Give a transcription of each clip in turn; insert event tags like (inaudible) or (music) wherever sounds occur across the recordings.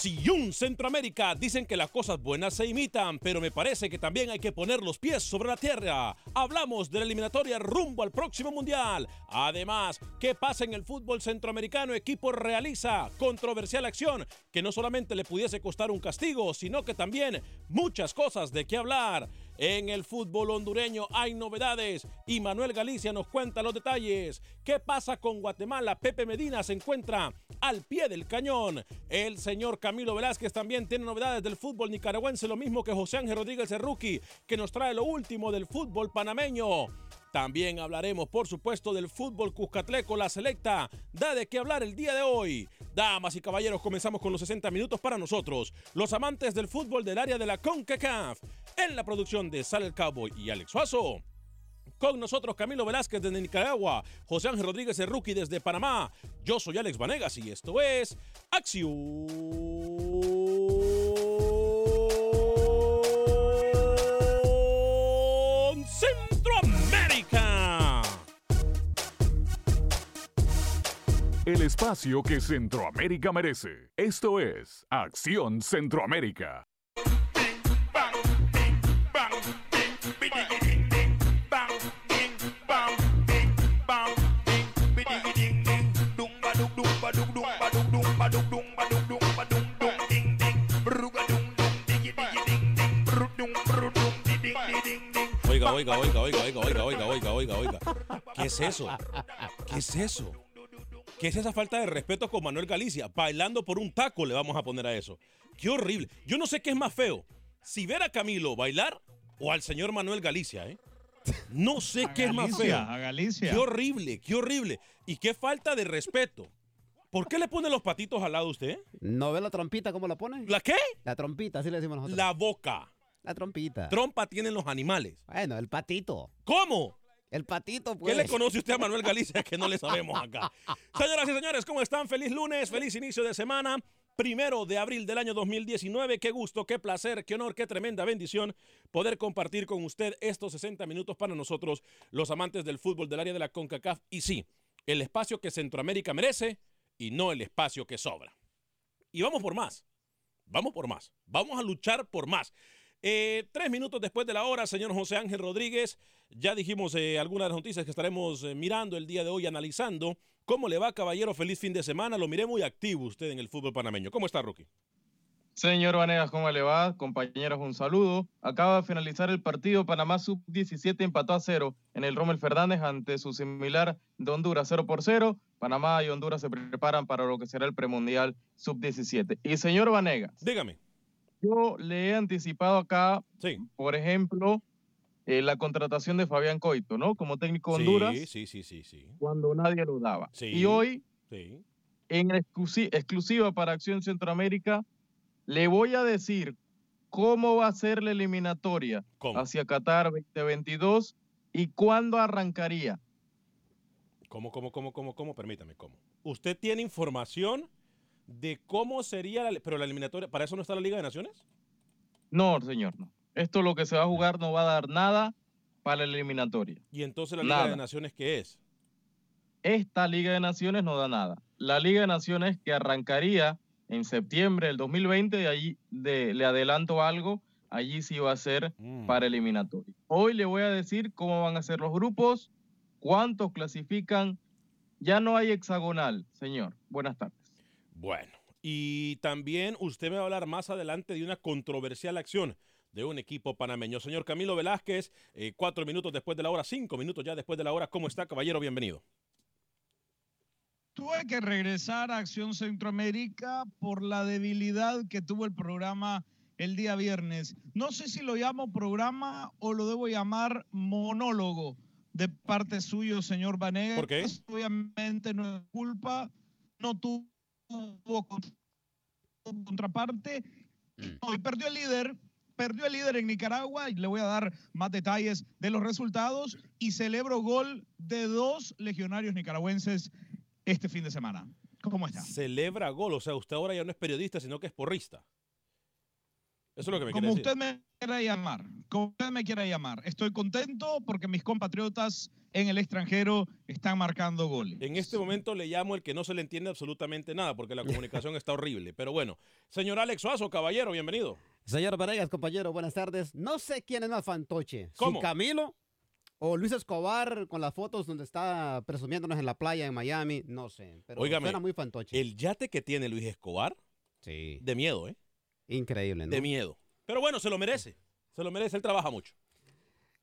Acción Centroamérica dicen que las cosas buenas se imitan, pero me parece que también hay que poner los pies sobre la tierra. Hablamos de la eliminatoria rumbo al próximo mundial. Además, ¿qué pasa en el fútbol centroamericano? Equipo realiza controversial acción que no solamente le pudiese costar un castigo, sino que también muchas cosas de qué hablar. En el fútbol hondureño hay novedades y Manuel Galicia nos cuenta los detalles. ¿Qué pasa con Guatemala? Pepe Medina se encuentra al pie del cañón. El señor Camilo Velázquez también tiene novedades del fútbol nicaragüense, lo mismo que José Ángel Rodríguez rookie, que nos trae lo último del fútbol panameño. También hablaremos, por supuesto, del fútbol cuscatleco, la selecta. Da de qué hablar el día de hoy. Damas y caballeros, comenzamos con los 60 minutos para nosotros, los amantes del fútbol del área de la CONCACAF. En la producción de Sal el Cowboy y Alex Suazo. Con nosotros Camilo Velázquez desde Nicaragua, José Ángel Rodríguez el Rookie desde Panamá. Yo soy Alex Vanegas y esto es Acción El espacio que Centroamérica merece. Esto es Acción Centroamérica. Oiga, oiga, oiga, oiga, oiga, oiga, oiga, oiga, oiga, oiga. ¿Qué es eso? ¿Qué es eso? ¿Qué es esa falta de respeto con Manuel Galicia? Bailando por un taco le vamos a poner a eso. Qué horrible. Yo no sé qué es más feo. Si ver a Camilo bailar o al señor Manuel Galicia, ¿eh? No sé qué es más feo. A Galicia. Qué horrible, qué horrible. Y qué falta de respeto. ¿Por qué le pone los patitos al lado usted? ¿No ve la trompita cómo la pone? ¿La qué? La trompita, así le decimos nosotros. La boca. La trompita. Trompa tienen los animales. Bueno, el patito. ¿Cómo? El patito, pues. ¿Qué le conoce usted a Manuel (laughs) Galicia que no le sabemos acá? Señoras y señores, ¿cómo están? Feliz lunes, feliz inicio de semana. Primero de abril del año 2019. Qué gusto, qué placer, qué honor, qué tremenda bendición poder compartir con usted estos 60 minutos para nosotros, los amantes del fútbol del área de la CONCACAF. Y sí, el espacio que Centroamérica merece y no el espacio que sobra. Y vamos por más. Vamos por más. Vamos a luchar por más. Eh, tres minutos después de la hora, señor José Ángel Rodríguez, ya dijimos eh, algunas de las noticias que estaremos eh, mirando el día de hoy, analizando. ¿Cómo le va, caballero? Feliz fin de semana. Lo miré muy activo usted en el fútbol panameño. ¿Cómo está, Rookie? Señor Vanegas, ¿cómo le va? Compañeros, un saludo. Acaba de finalizar el partido. Panamá Sub-17 empató a cero en el Rommel Fernández ante su similar de Honduras 0 por 0. Panamá y Honduras se preparan para lo que será el premundial Sub-17. Y señor Vanegas. Dígame. Yo le he anticipado acá, sí. por ejemplo, eh, la contratación de Fabián Coito, ¿no? Como técnico de Honduras. Sí, sí, sí, sí, sí. Cuando nadie lo daba. Sí, y hoy, sí. en exclusi- exclusiva para Acción Centroamérica, le voy a decir cómo va a ser la eliminatoria ¿Cómo? hacia Qatar 2022 y cuándo arrancaría. ¿Cómo, cómo, cómo, cómo, cómo? Permítame, ¿cómo? ¿Usted tiene información de cómo sería la, pero la eliminatoria? ¿Para eso no está la Liga de Naciones? No, señor, no. Esto lo que se va a jugar no va a dar nada para la eliminatoria. Y entonces la Liga Nada. de Naciones, ¿qué es? Esta Liga de Naciones no da nada. La Liga de Naciones que arrancaría en septiembre del 2020, de allí de- le adelanto algo, allí sí va a ser Mm. para eliminatoria. Hoy le voy a decir cómo van a ser los grupos, cuántos clasifican. Ya no hay hexagonal, señor. Buenas tardes. Bueno, y también usted me va a hablar más adelante de una controversial acción de un equipo panameño. Señor Camilo Velázquez, eh, cuatro minutos después de la hora, cinco minutos ya después de la hora. ¿Cómo está, caballero? Bienvenido. Tuve que regresar a Acción Centroamérica por la debilidad que tuvo el programa el día viernes. No sé si lo llamo programa o lo debo llamar monólogo de parte suyo, señor Vanegas. ¿Por qué? Obviamente no es culpa, no tuvo cont- contraparte. No, y perdió el líder, perdió el líder en Nicaragua y le voy a dar más detalles de los resultados y celebro gol de dos legionarios nicaragüenses este fin de semana. ¿Cómo está? Celebra gol, o sea, usted ahora ya no es periodista, sino que es porrista. Eso es lo que me Como decir. usted me quiera llamar, como usted me quiera llamar. Estoy contento porque mis compatriotas en el extranjero están marcando goles. En este momento le llamo el que no se le entiende absolutamente nada, porque la comunicación está horrible. Pero bueno, señor Alex Suazo, caballero, bienvenido. Señor Vanegas, compañero, buenas tardes. No sé quién es más fantoche. ¿Cómo? Si Camilo o Luis Escobar con las fotos donde está presumiéndonos en la playa en Miami. No sé. Pero Óigame, suena muy fantoche. El yate que tiene Luis Escobar, Sí. de miedo, ¿eh? Increíble, ¿no? De miedo. Pero bueno, se lo merece. Se lo merece, él trabaja mucho.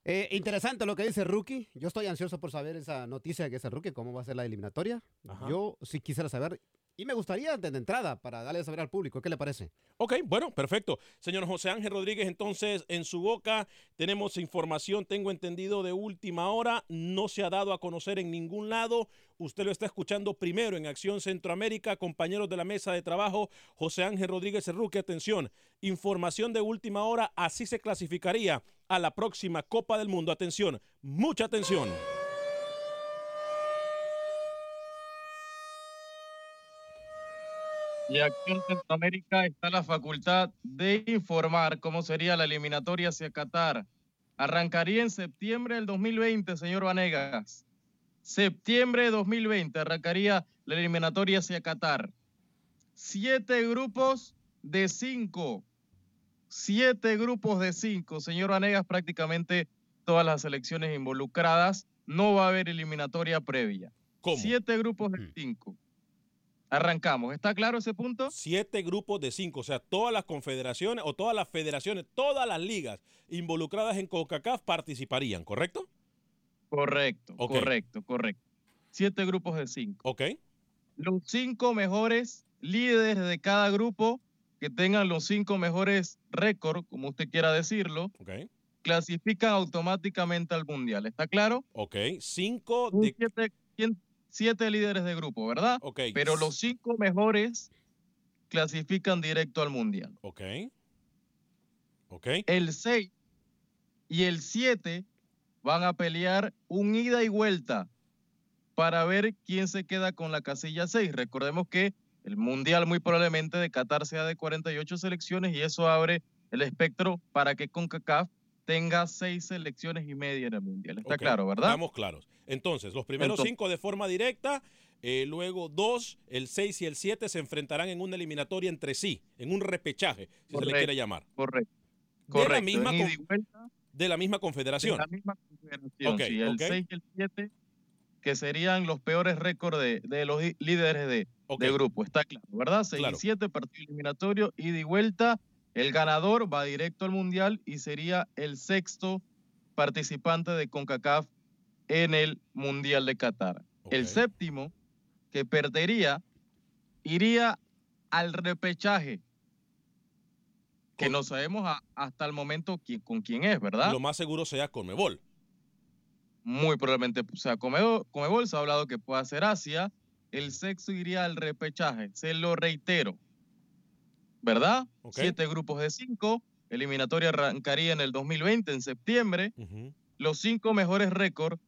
Eh, interesante lo que dice Rookie. Yo estoy ansioso por saber esa noticia que dice Rookie, cómo va a ser la eliminatoria. Ajá. Yo sí quisiera saber. Y me gustaría de de entrada para darle a saber al público. ¿Qué le parece? Ok, bueno, perfecto. Señor José Ángel Rodríguez, entonces en su boca tenemos información, tengo entendido, de última hora. No se ha dado a conocer en ningún lado. Usted lo está escuchando primero en Acción Centroamérica. Compañeros de la mesa de trabajo, José Ángel Rodríguez Erruque, atención. Información de última hora, así se clasificaría a la próxima Copa del Mundo. Atención, mucha atención. Y aquí en Centroamérica está la facultad de informar cómo sería la eliminatoria hacia Qatar. Arrancaría en septiembre del 2020, señor Vanegas. Septiembre de 2020 arrancaría la eliminatoria hacia Qatar. Siete grupos de cinco. Siete grupos de cinco. Señor Vanegas, prácticamente todas las selecciones involucradas. No va a haber eliminatoria previa. ¿Cómo? Siete grupos de cinco. Arrancamos. ¿Está claro ese punto? Siete grupos de cinco, o sea, todas las confederaciones o todas las federaciones, todas las ligas involucradas en CONCACAF participarían, ¿correcto? Correcto, correcto, correcto. Siete grupos de cinco. Ok. Los cinco mejores líderes de cada grupo que tengan los cinco mejores récords, como usted quiera decirlo, clasifican automáticamente al mundial. ¿Está claro? Ok. Cinco de. Siete, siete líderes de grupo, ¿verdad? Ok. Pero los cinco mejores clasifican directo al mundial. Ok. Ok. El 6 y el 7 van a pelear un ida y vuelta para ver quién se queda con la casilla 6. Recordemos que el mundial muy probablemente de Qatar sea de 48 selecciones y eso abre el espectro para que CONCACAF tenga seis selecciones y media en el mundial. Está claro, ¿verdad? Estamos claros. Entonces, los primeros Entonces- cinco de forma directa, eh, luego dos, el 6 y el 7 se enfrentarán en una eliminatoria entre sí, en un repechaje, si se le Correcto, quiere llamar. Correcto. de la Correcto, misma, vuelta. de la misma confederación. De la misma confederación, sí, el. 6 y el 7, que serían los peores récords de, de los líderes de, grupo, está claro, ¿verdad? 6 Claro. y 7, partido eliminatorio, ida y vuelta. El ganador va directo al Mundial y sería el sexto participante de CONCACAF en el Mundial de Qatar. El séptimo, que perdería, iría al repechaje, que Con- no sabemos a- hasta el momento quién- con quién es, ¿verdad? Lo más seguro sea Conmebol. muy probablemente sea Comebol, Comebol, se ha hablado que pueda ser Asia, el sexo iría al repechaje, se lo reitero, ¿verdad? Siete grupos de cinco, eliminatoria arrancaría en el 2020, en septiembre, los cinco mejores récords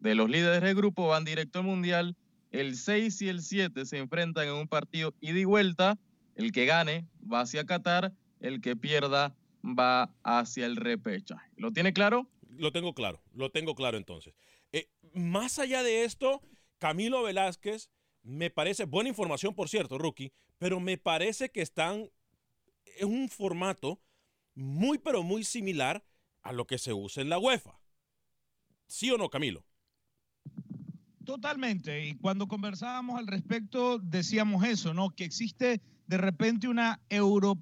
de los líderes de grupo van directo al Mundial, el 6 y el 7 se enfrentan en un partido ida y vuelta, el que gane va hacia Qatar, el que pierda va hacia el repechaje. ¿Lo tiene claro? Lo tengo claro, lo tengo claro entonces. Eh, más allá de esto, Camilo Velázquez, me parece, buena información por cierto, rookie, pero me parece que están en un formato muy, pero muy similar a lo que se usa en la UEFA. ¿Sí o no, Camilo? Totalmente. Y cuando conversábamos al respecto, decíamos eso, ¿no? Que existe de repente una euro,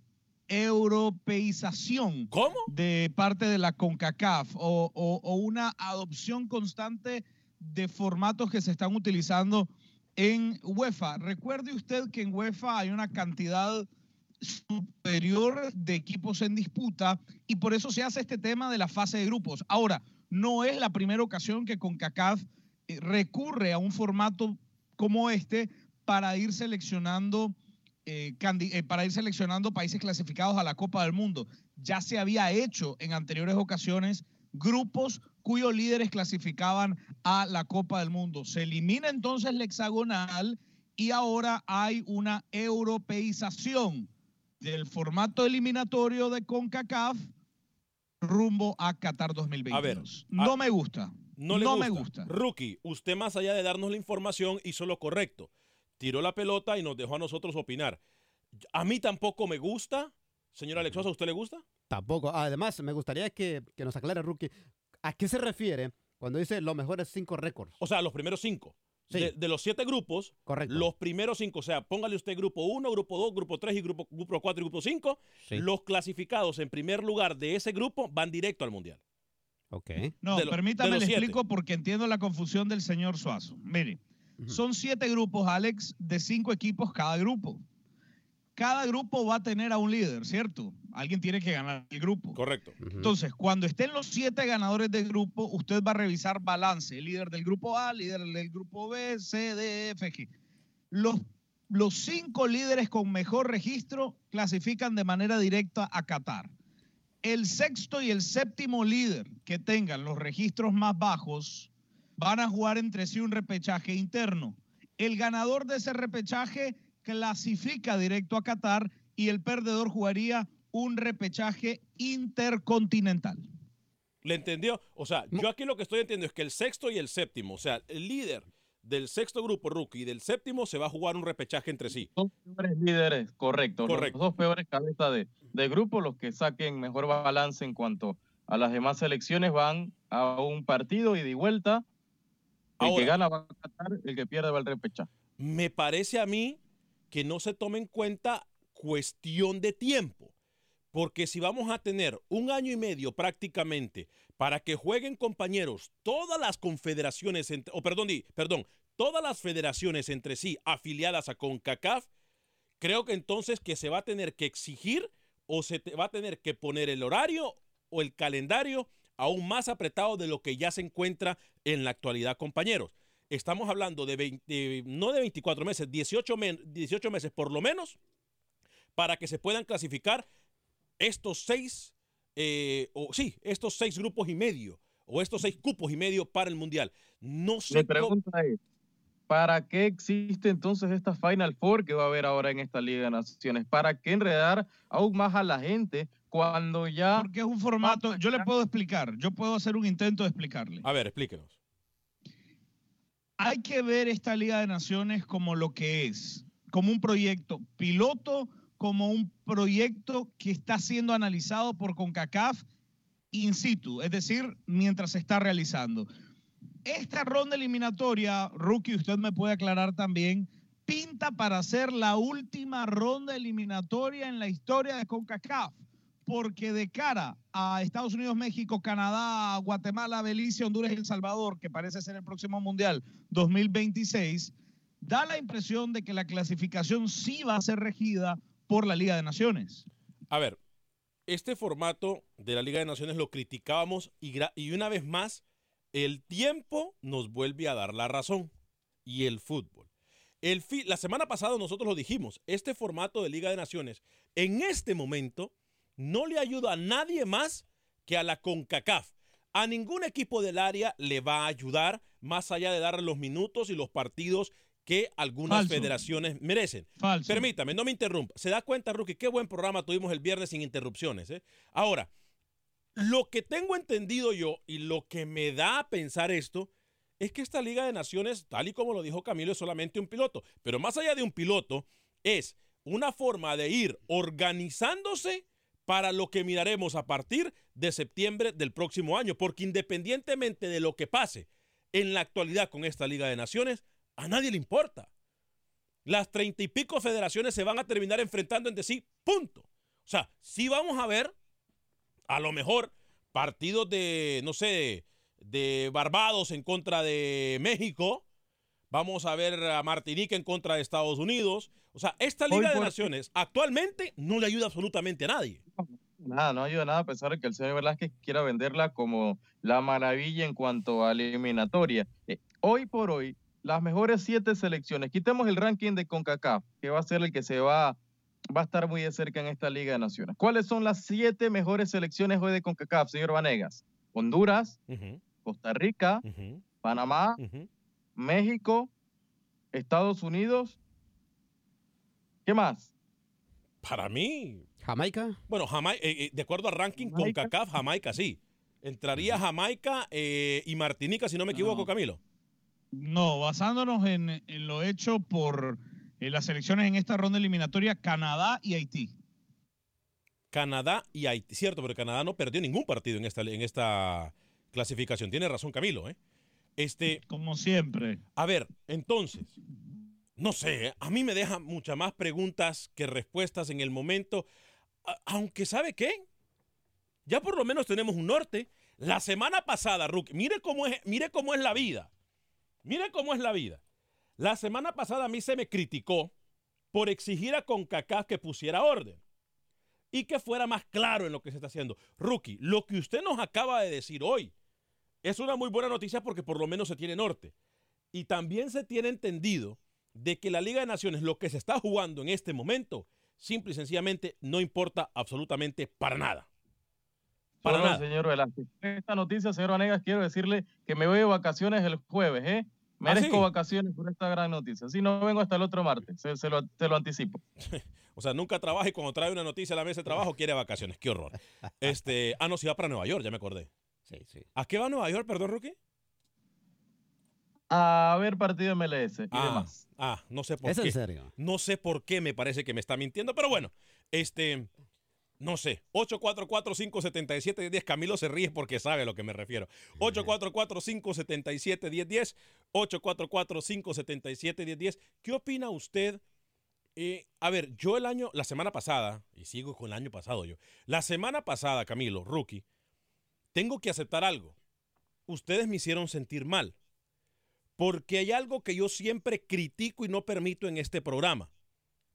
europeización ¿Cómo? de parte de la CONCACAF o, o- o una adopción constante de formatos que se están utilizando en UEFA. Recuerde usted que en UEFA hay una cantidad superior de equipos en disputa y por eso se hace este tema de la fase de grupos. Ahora, no es la primera ocasión que CONCACAF eh, recurre a un formato como este para ir seleccionando eh, eh, para ir seleccionando países clasificados a la Copa del Mundo. Ya se había hecho en anteriores ocasiones grupos cuyos líderes clasificaban a la Copa del Mundo. Se elimina entonces la hexagonal y ahora hay una europeización del formato eliminatorio de CONCACAF rumbo a Qatar 2022. A ver, no a- me gusta. No, le me gusta. gusta. Rookie, usted más allá de darnos la información hizo lo correcto. Tiró la pelota y nos dejó a nosotros opinar. A mí tampoco me gusta. Señor Alexosa, ¿a usted le gusta? Tampoco. Además, me gustaría que, que nos aclare, Rookie, ¿a qué se refiere cuando dice los mejores cinco récords? O sea, los primeros cinco. Sí. De, de los siete grupos, Correcto. los primeros cinco, o sea, póngale usted grupo 1, grupo 2, grupo 3 y grupo, grupo 4 y grupo 5. Sí. Los clasificados en primer lugar de ese grupo van directo al Mundial. Ok. No, lo- permítame le siete. explico porque entiendo la confusión del señor Suazo. Mire, son siete grupos, Alex, de cinco equipos cada grupo. Cada grupo va a tener a un líder, ¿cierto? Alguien tiene que ganar el grupo. Correcto. Entonces, cuando estén los siete ganadores del grupo, usted va a revisar balance. El líder del grupo A, líder del grupo B, C, D, E, F, G. Los, los cinco líderes con mejor registro clasifican de manera directa a Qatar. El sexto y el séptimo líder que tengan los registros más bajos van a jugar entre sí un repechaje interno. El ganador de ese repechaje clasifica directo a Qatar y el perdedor jugaría un repechaje intercontinental. ¿Le entendió? O sea, yo aquí lo que estoy entendiendo es que el sexto y el séptimo, o sea, el líder del sexto grupo rookie y del séptimo se va a jugar un repechaje entre sí. Dos peores líderes, correcto. Correcto. Los dos peores cabezas de, de grupo, los que saquen mejor balance en cuanto a las demás selecciones, van a un partido y de vuelta. El Ahora. que gana va a Qatar, el que pierde va al repechaje. Me parece a mí que no se tome en cuenta cuestión de tiempo. Porque si vamos a tener un año y medio prácticamente para que jueguen compañeros todas las confederaciones, o perdón, perdón, todas las federaciones entre sí afiliadas a CONCACAF, creo que entonces que se va a tener que exigir o se va a tener que poner el horario o el calendario aún más apretado de lo que ya se encuentra en la actualidad, compañeros. Estamos hablando de 20, no de 24 meses, 18, men- 18 meses por lo menos para que se puedan clasificar estos seis, eh, o sí, estos seis grupos y medio, o estos seis cupos y medio para el Mundial. No sé Mi cómo- pregunta es, ¿para qué existe entonces esta Final Four que va a haber ahora en esta Liga de Naciones? ¿Para qué enredar aún más a la gente cuando ya... Porque es un formato, yo le puedo explicar, yo puedo hacer un intento de explicarle. A ver, explíquenos. Hay que ver esta Liga de Naciones como lo que es, como un proyecto piloto como un proyecto que está siendo analizado por CONCACAF in situ, es decir, mientras se está realizando. Esta ronda eliminatoria, Rookie, usted me puede aclarar también, pinta para ser la última ronda eliminatoria en la historia de CONCACAF, porque de cara a Estados Unidos, México, Canadá, Guatemala, Belice, Honduras y El Salvador, que parece ser el próximo Mundial 2026, da la impresión de que la clasificación sí va a ser regida por la Liga de Naciones. A ver, este formato de la Liga de Naciones lo criticábamos y, una vez más el tiempo nos vuelve a dar la razón y el fútbol. La semana pasada nosotros lo dijimos, este formato de Liga de Naciones en este momento no le ayuda a nadie más que a la CONCACAF. A ningún equipo del área le va a ayudar más allá de darle los minutos y los partidos que algunas federaciones merecen. Permítame, no me interrumpa. ¿Se da cuenta, Rookie? Qué buen programa tuvimos el viernes sin interrupciones. ¿eh? Ahora, lo que tengo entendido yo y lo que me da a pensar esto es que esta Liga de Naciones, tal y como lo dijo Camilo, es solamente un piloto. Pero más allá de un piloto, es una forma de ir organizándose para lo que miraremos a partir de septiembre del próximo año. Porque independientemente de lo que pase en la actualidad con esta Liga de Naciones, a nadie le importa. Las treinta y pico federaciones se van a terminar enfrentando entre sí, punto. O sea, sí vamos a ver, a lo mejor, partidos de, no sé, de Barbados en contra de México. Vamos a ver a Martinica en contra de Estados Unidos. O sea, esta Liga de Naciones actualmente no le ayuda absolutamente a nadie. Nada, no ayuda nada a pesar de que el señor Velázquez quiera venderla como la maravilla en cuanto a la eliminatoria. Eh, hoy por hoy, las mejores siete selecciones. Quitemos el ranking de CONCACAF, que va a ser el que se va, va a estar muy de cerca en esta Liga de Naciones. ¿Cuáles son las siete mejores selecciones hoy de CONCACAF, señor Vanegas? Honduras, Costa Rica, Panamá, México, Estados Unidos. ¿Qué más? Para mí. Jamaica. Bueno, Jamaica, eh, eh, de acuerdo al ranking CONCACAF, Jamaica sí. Entraría Jamaica eh, y Martinica, si no me equivoco, Camilo. No, basándonos en, lo hecho por eh, las selecciones en esta ronda eliminatoria, Canadá y Haití. Canadá y Haití, cierto, pero Canadá no perdió ningún partido en esta, en esta clasificación. Tiene razón Camilo, ¿eh? Este, Como siempre. A ver, entonces, no sé, ¿eh? a mí me deja muchas más preguntas que respuestas en el momento, aunque ¿sabe qué? Ya por lo menos tenemos un norte. La semana pasada, Rook, mire cómo es, mire cómo es la vida. Mire cómo es la vida. La semana pasada a mí se me criticó por exigir a CONCACAF que pusiera orden y que fuera más claro en lo que se está haciendo. Rookie, lo que usted nos acaba de decir hoy es una muy buena noticia porque por lo menos se tiene norte. Y también se tiene entendido de que la Liga de Naciones, lo que se está jugando en este momento, simple y sencillamente no importa absolutamente para nada. Para nada. señor Velázquez. Esta noticia, señor Vanegas, quiero decirle que me voy de vacaciones el jueves, ¿eh? ¿Ah, Merezco vacaciones por esta gran noticia. Si no vengo hasta el otro martes, se, lo, te lo anticipo. (laughs) o sea, nunca trabaja y cuando trae una noticia a la mesa de trabajo quiere vacaciones. Qué horror. Este, ah, no, si va para Nueva York, ya me acordé. Sí, sí. ¿A qué va Nueva York, perdón, Rookie? A ver partido MLS y ah, demás. Ah, no sé por ¿Es qué. en serio? No sé por qué me parece que me está mintiendo, pero bueno, este, no sé, 844-577-1010. Camilo se ríe porque sabe a lo que me refiero. 844-577-1010. 844-577-1010. ¿Qué opina usted? Eh, a ver, yo el año, la semana pasada, y sigo con el año pasado yo, la semana pasada, Camilo, rookie, tengo que aceptar algo. Ustedes me hicieron sentir mal. Porque hay algo que yo siempre critico y no permito en este programa,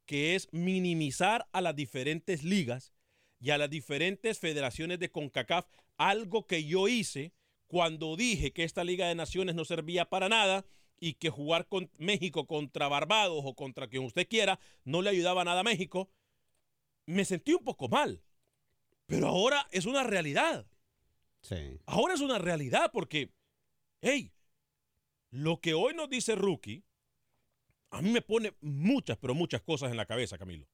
que es minimizar a las diferentes ligas y a las diferentes federaciones de CONCACAF algo que yo hice cuando dije que esta Liga de Naciones no servía para nada y que jugar con México contra Barbados o contra quien usted quiera no le ayudaba nada a México, me sentí un poco mal. Pero ahora es una realidad. Sí. Ahora es una realidad porque, hey, lo que hoy nos dice Rookie, a mí me pone muchas, pero muchas cosas en la cabeza, Camilo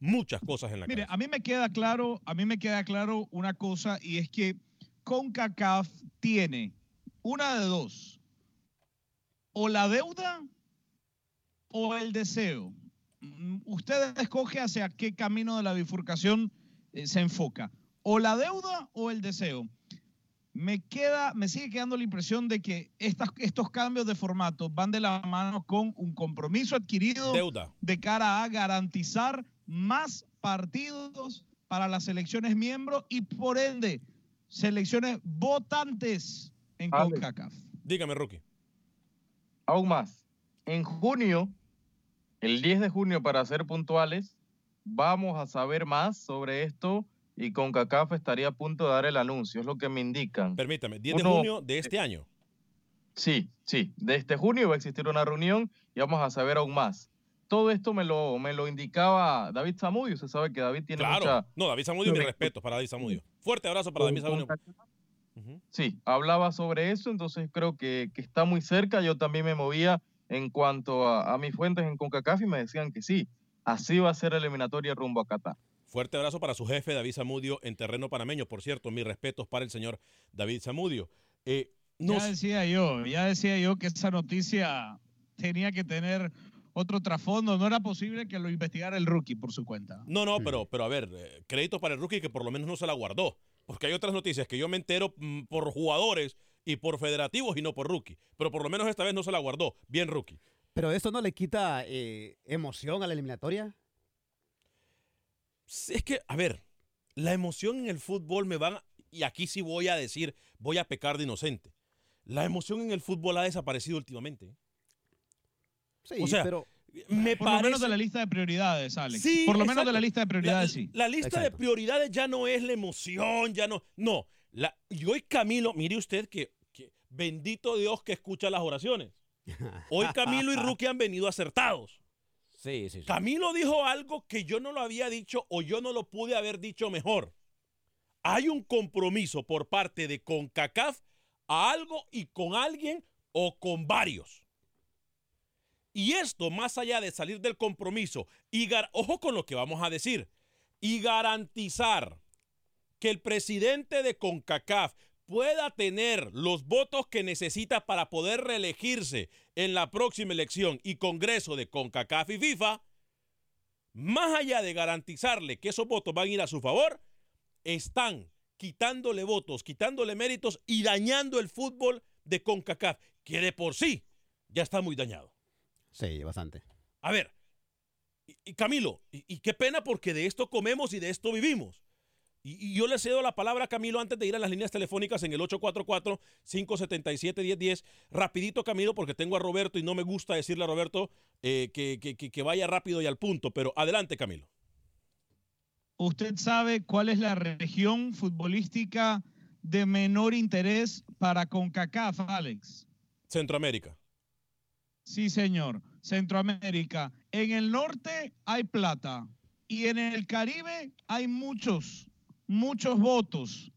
muchas cosas en la Mire, a mí me queda claro, a mí me queda claro una cosa y es que CONCACAF tiene una de dos, o la deuda o el deseo mm, usted escoge hacia qué camino de la bifurcación eh, se enfoca, o la deuda o el deseo. Me queda, me sigue quedando la impresión de que estas, estos cambios de formato van de la mano con un compromiso adquirido Deuda. de cara a garantizar más partidos para las elecciones miembros y por ende selecciones votantes en Ale. CONCACAF. Dígame, Rookie. Aún más, en junio, el 10 de junio para ser puntuales, vamos a saber más sobre esto y CONCACAF estaría a punto de dar el anuncio, es lo que me indican. Permítame, 10 de Uno- junio de este año. Sí, sí, de este junio va a existir una reunión y vamos a saber aún más. Todo esto me lo, me lo indicaba David Zamudio, usted sabe que David tiene Claro. mucha... No, David Zamudio, mi respeto para David Zamudio. Fuerte abrazo para David Zamudio. Sí, hablaba sobre eso, entonces creo que, que está muy cerca. Yo también me movía en cuanto a, a mis fuentes en CONCACAF y me decían que sí, así va a ser eliminatoria rumbo a Qatar. Fuerte abrazo para su jefe, David Zamudio, en terreno panameño. Por cierto, mis respetos para el señor David Zamudio. Eh, no Ya decía yo, ya decía yo que esa noticia tenía que tener otro trasfondo. No era posible que lo investigara el rookie por su cuenta. No, no, pero, pero a ver, eh, crédito para el rookie que por lo menos no se la guardó. Porque hay otras noticias que yo me entero mm, por jugadores y por federativos y no por rookie. Pero por lo menos esta vez no se la guardó. Bien, rookie. Pero eso no le quita eh, emoción a la eliminatoria. Es que, a ver, la emoción en el fútbol me van, a- y aquí sí voy a decir, voy a pecar de inocente. La emoción en el fútbol ha desaparecido últimamente. Sí, o sea, pero me Por lo menos de la lista de prioridades, Alex. Sí, por lo menos de la lista de prioridades, la, sí. La lista de prioridades ya no es la emoción, ya no. No. La, y hoy Camilo, mire usted que, que bendito Dios que escucha las oraciones. Hoy Camilo y Rookie han venido acertados. Camilo dijo algo que yo no lo había dicho o yo no lo pude haber dicho mejor. Hay un compromiso por parte de CONCACAF a algo y con alguien o con varios. Y esto, más allá de salir del compromiso, y ojo con lo que vamos a decir, y garantizar que el presidente de CONCACAF pueda tener los votos que necesita para poder reelegirse en la próxima elección y Congreso de CONCACAF y FIFA, más allá de garantizarle que esos votos van a ir a su favor, están quitándole votos, quitándole méritos y dañando el fútbol de CONCACAF, que de por sí ya está muy dañado. Sí, bastante. A ver, y, y Camilo, y, y qué pena porque de esto comemos y de esto vivimos. Y, yo le cedo la palabra a Camilo antes de ir a las líneas telefónicas en el 844-577-1010. Rapidito, Camilo, porque tengo a Roberto y no me gusta decirle a Roberto eh, que- que vaya rápido y al punto. Pero adelante, Camilo. ¿Usted sabe cuál es la región futbolística de menor interés para CONCACAF, Alex? Centroamérica. Sí, señor. Centroamérica. En el norte hay plata y en el Caribe hay muchos, muchos votos.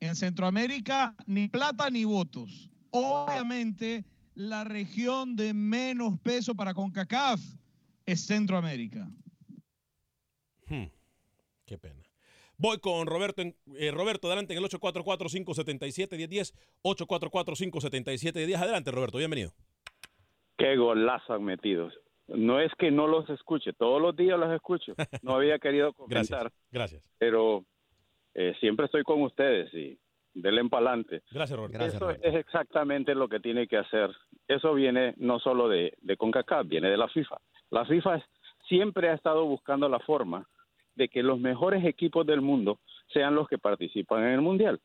En Centroamérica ni plata ni votos. Obviamente la región de menos peso para CONCACAF es Centroamérica. Hmm, Qué pena. Voy con Roberto. en- eh, Roberto, adelante en el 844-577-1010. 844-577-1010. Adelante, Roberto. Bienvenido. Qué golazo han metido. No es que no los escuche, todos los días los escucho. (laughs) No había querido comentar, Gracias. pero eh, siempre estoy con ustedes y denle pa'lante. Gracias, Roberto. Eso es exactamente lo que tiene que hacer. Eso viene no solo de, de CONCACAF, viene de la FIFA. La FIFA es- siempre ha estado buscando la forma de que los mejores equipos del mundo sean los que participan en el Mundial.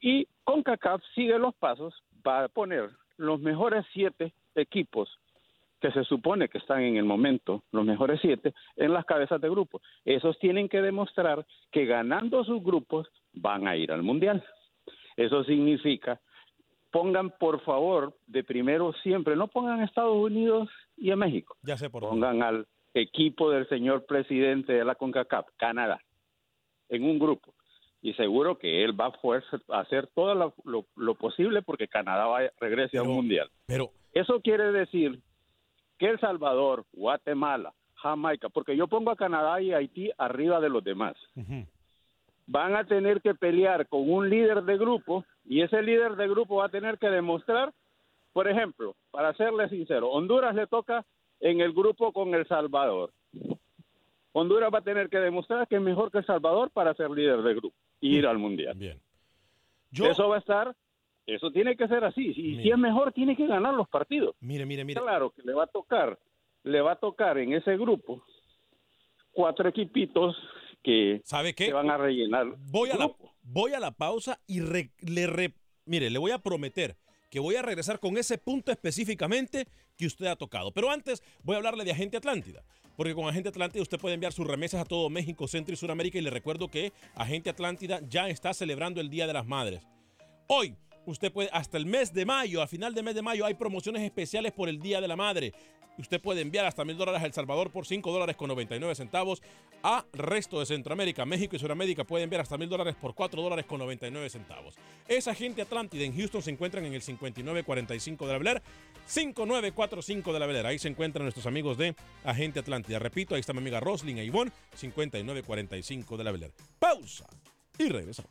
Y CONCACAF sigue los pasos para poner los mejores siete equipos que se supone que están en el momento, los mejores siete, en las cabezas de grupo. Esos tienen que demostrar que ganando sus grupos van a ir al Mundial. Eso significa, pongan por favor de primero siempre, no pongan a Estados Unidos y a México, Ya sé por pongan al equipo del señor presidente de la CONCACAF, Canadá, en un grupo. Y seguro que él va a poder hacer todo lo, lo- lo posible porque Canadá vaya, regrese al Mundial. Pero Eso quiere decir que El Salvador, Guatemala, Jamaica, porque yo pongo a Canadá y Haití arriba de los demás, van a tener que pelear con un líder de grupo y ese líder de grupo va a tener que demostrar, por ejemplo, para serle sincero, Honduras le toca en el grupo con El Salvador Honduras va a tener que demostrar que es mejor que El Salvador para ser líder de grupo y ir al Mundial. Bien. Eso va a estar, eso tiene que ser así. Y si es mejor, tiene que ganar los partidos. Mire, mire, mire. Claro que le va a tocar, le va a tocar en ese grupo cuatro equipitos que ¿Sabe qué? se van a rellenar. Voy a la, voy a la pausa y re- le re- mire, le voy a prometer que voy a regresar con ese punto específicamente que usted ha tocado. Pero antes voy a hablarle de Agente Atlántida. Porque con Agente Atlántida usted puede enviar sus remesas a todo México, Centro y Sudamérica. Y le recuerdo que Agente Atlántida ya está celebrando el Día de las Madres. Hoy, usted puede, hasta el mes de mayo, al final del mes de mayo, hay promociones especiales por el Día de la Madre. Usted puede enviar hasta mil dólares a El Salvador por 5 dólares con 99 centavos. A resto de Centroamérica, México y Sudamérica puede enviar hasta mil dólares por 4 dólares con 99 centavos. Esa gente Atlántida en Houston se encuentran en el 5945 de la Bel Air, 5945 de la Bel Air. Ahí se encuentran nuestros amigos de Agente Atlántida. Repito, ahí está mi amiga Roslyn e Ivonne, 5945 de la Bel Air. Pausa y regresamos.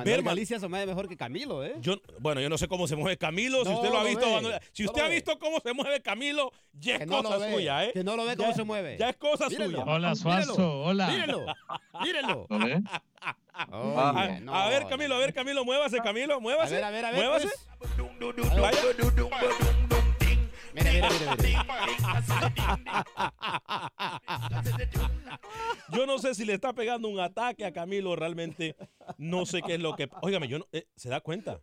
Horror. Oiga, Manuel Ver ma- Galicia se mueve mejor que Camilo, ¿eh? Yo, bueno, yo no sé cómo se mueve Camilo. si No usted lo ha visto, si usted ha visto cómo se mueve Camilo, ya es no cosa suya, ¿eh? que no lo ve Ya- cómo se mueve. Ya es cosa suya. Hola, Suazo, hola. Mírelo, mírelo. ¿Lo ve? a, Oye, no, a ver, Camilo, a ver, Camilo, muévase, Camilo, muévase. A ver, a ver, a ver, Muévase. pues. Vaya. Mira, mira, mira, mira. Yo no sé si le está pegando un ataque a Camilo, realmente no sé qué es lo que... Óigame, yo no, eh, ¿se da cuenta?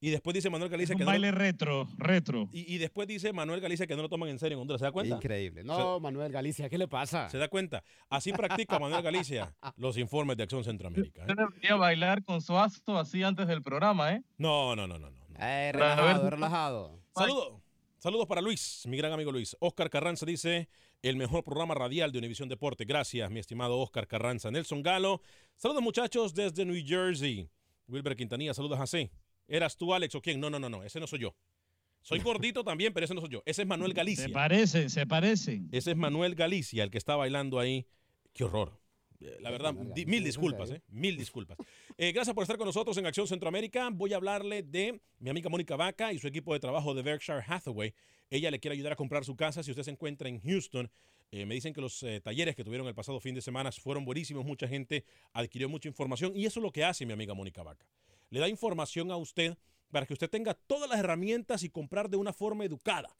Y después dice Manuel Galicia Un que no... baile retro, retro. Y, y después dice Manuel Galicia que no lo toman en serio en Honduras, ¿se da cuenta? Increíble. No, Manuel Galicia, ¿qué le pasa? ¿Se da cuenta? Así practica Manuel Galicia los informes de Acción Centroamérica. ¿eh? Usted debería bailar con Suazo así antes del programa, ¿eh? No, no, no, no. no. Eh, relajado, relajado. Saludos. Saludos para Luis, mi gran amigo Luis. Oscar Carranza dice, el mejor programa radial de Univisión Deporte. Gracias, mi estimado Oscar Carranza. Nelson Galo, saludos muchachos desde New Jersey. Wilber Quintanilla, saludos a C. ¿Eras tú, Alex, o quién? No, no, no, no, ese no soy yo. Soy gordito también, pero ese no soy yo. Ese es Manuel Se Galicia. parecen, se parecen. Ese es Manuel Galicia, el que está bailando ahí. Qué horror. Eh, La verdad, di- mil disculpas, ¿eh? Mil disculpas. Eh, gracias por estar con nosotros en Acción Centroamérica. Voy a hablarle de mi amiga Mónica Vaca y su equipo de trabajo de Berkshire Hathaway. Ella le quiere ayudar a comprar su casa. Si usted se encuentra en Houston, eh, me dicen que los eh, talleres que tuvieron el pasado fin de semana fueron buenísimos. Mucha gente adquirió mucha información y eso es lo que hace mi amiga Mónica Vaca. Le da información a usted para que usted tenga todas las herramientas y comprar de una forma educada